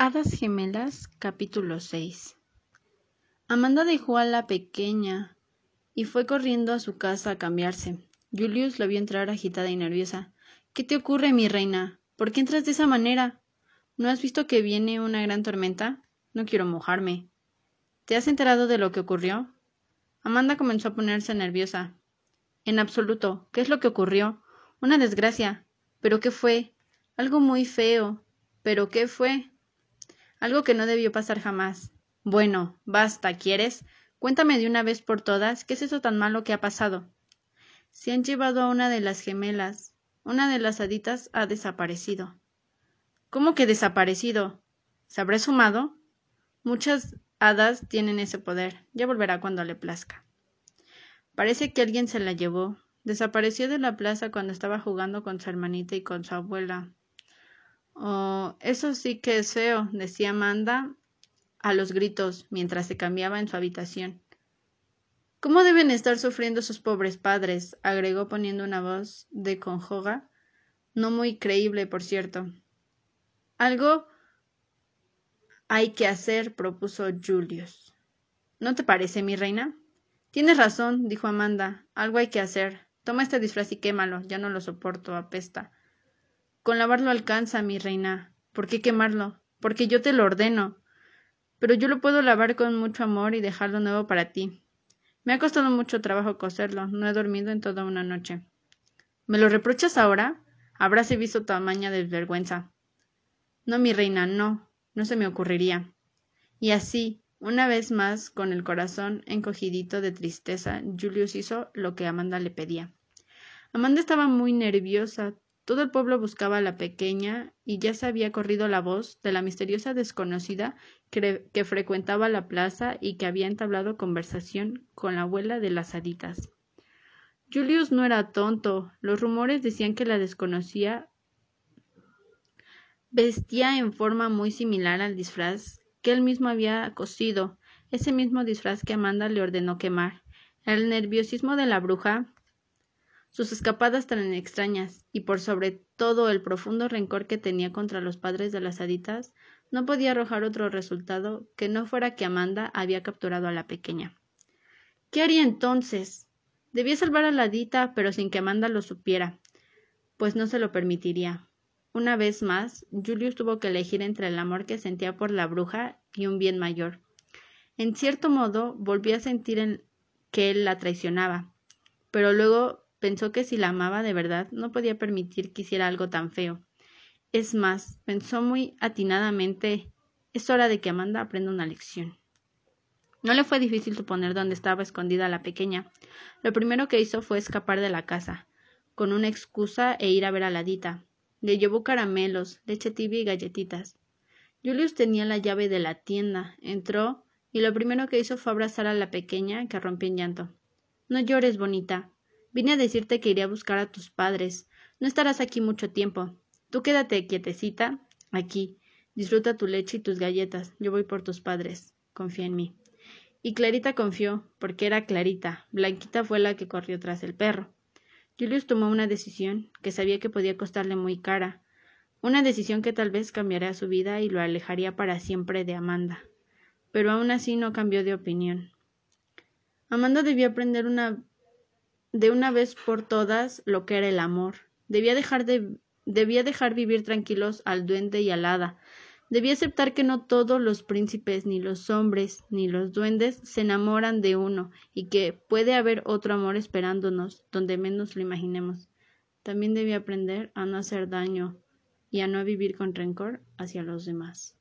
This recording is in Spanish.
Hadas Gemelas capítulo 6 Amanda dejó a la pequeña y fue corriendo a su casa a cambiarse. Julius la vio entrar agitada y nerviosa. ¿Qué te ocurre, mi reina? ¿Por qué entras de esa manera? ¿No has visto que viene una gran tormenta? No quiero mojarme. ¿Te has enterado de lo que ocurrió? Amanda comenzó a ponerse nerviosa. En absoluto. ¿Qué es lo que ocurrió? Una desgracia. ¿Pero qué fue? Algo muy feo. ¿Pero qué fue? Algo que no debió pasar jamás. Bueno, basta, ¿quieres? Cuéntame de una vez por todas qué es eso tan malo que ha pasado. Se han llevado a una de las gemelas. Una de las haditas ha desaparecido. ¿Cómo que desaparecido? ¿Se habrá sumado? Muchas hadas tienen ese poder. Ya volverá cuando le plazca. Parece que alguien se la llevó. Desapareció de la plaza cuando estaba jugando con su hermanita y con su abuela. Oh, eso sí que es feo, decía Amanda a los gritos mientras se cambiaba en su habitación. ¿Cómo deben estar sufriendo sus pobres padres? agregó poniendo una voz de conjoga, no muy creíble, por cierto. Algo hay que hacer, propuso Julius. ¿No te parece, mi reina? Tienes razón, dijo Amanda. Algo hay que hacer. Toma este disfraz y quémalo. Ya no lo soporto, apesta. Con lavarlo alcanza, mi reina. ¿Por qué quemarlo? Porque yo te lo ordeno. Pero yo lo puedo lavar con mucho amor y dejarlo nuevo para ti. Me ha costado mucho trabajo coserlo. No he dormido en toda una noche. ¿Me lo reprochas ahora? Habráse visto tamaña desvergüenza. No, mi reina, no. No se me ocurriría. Y así, una vez más, con el corazón encogidito de tristeza, Julius hizo lo que Amanda le pedía. Amanda estaba muy nerviosa, todo el pueblo buscaba a la pequeña y ya se había corrido la voz de la misteriosa desconocida que, frecuentaba la plaza y que había entablado conversación con la abuela de las haditas. Julius no era tonto. Los rumores decían que la desconocía vestía en forma muy similar al disfraz que él mismo había cosido, ese mismo disfraz que Amanda le ordenó quemar. El nerviosismo de la bruja sus escapadas tan extrañas y por sobre todo el profundo rencor que tenía contra los padres de las haditas, no podía arrojar otro resultado que no fuera que Amanda había capturado a la pequeña. ¿Qué haría entonces? Debía salvar a la hadita, pero sin que Amanda lo supiera, pues no se lo permitiría. Una vez más, Julius tuvo que elegir entre el amor que sentía por la bruja y un bien mayor. En cierto modo, volvió a sentir que él la traicionaba, pero luego Pensó que si la amaba de verdad no podía permitir que hiciera algo tan feo. Es más, pensó muy atinadamente es hora de que Amanda aprenda una lección. No le fue difícil suponer dónde estaba escondida la pequeña. Lo primero que hizo fue escapar de la casa, con una excusa e ir a ver a la Dita. Le llevó caramelos, leche tibia y galletitas. Julius tenía la llave de la tienda, entró y lo primero que hizo fue abrazar a la pequeña que rompió en llanto. No llores, bonita. Vine a decirte que iré a buscar a tus padres. No estarás aquí mucho tiempo. Tú quédate quietecita, aquí. Disfruta tu leche y tus galletas. Yo voy por tus padres. Confía en mí. Y Clarita confió, porque era Clarita. Blanquita fue la que corrió tras el perro. Julius tomó una decisión que sabía que podía costarle muy cara, una decisión que tal vez cambiaría su vida y lo alejaría para siempre de Amanda. Pero aún así no cambió de opinión. Amanda debía aprender una de una vez por todas lo que era el amor. Debía dejar de debía dejar vivir tranquilos al duende y al hada. Debía aceptar que no todos los príncipes, ni los hombres, ni los duendes se enamoran de uno, y que puede haber otro amor esperándonos, donde menos lo imaginemos. También debía aprender a no hacer daño y a no vivir con rencor hacia los demás.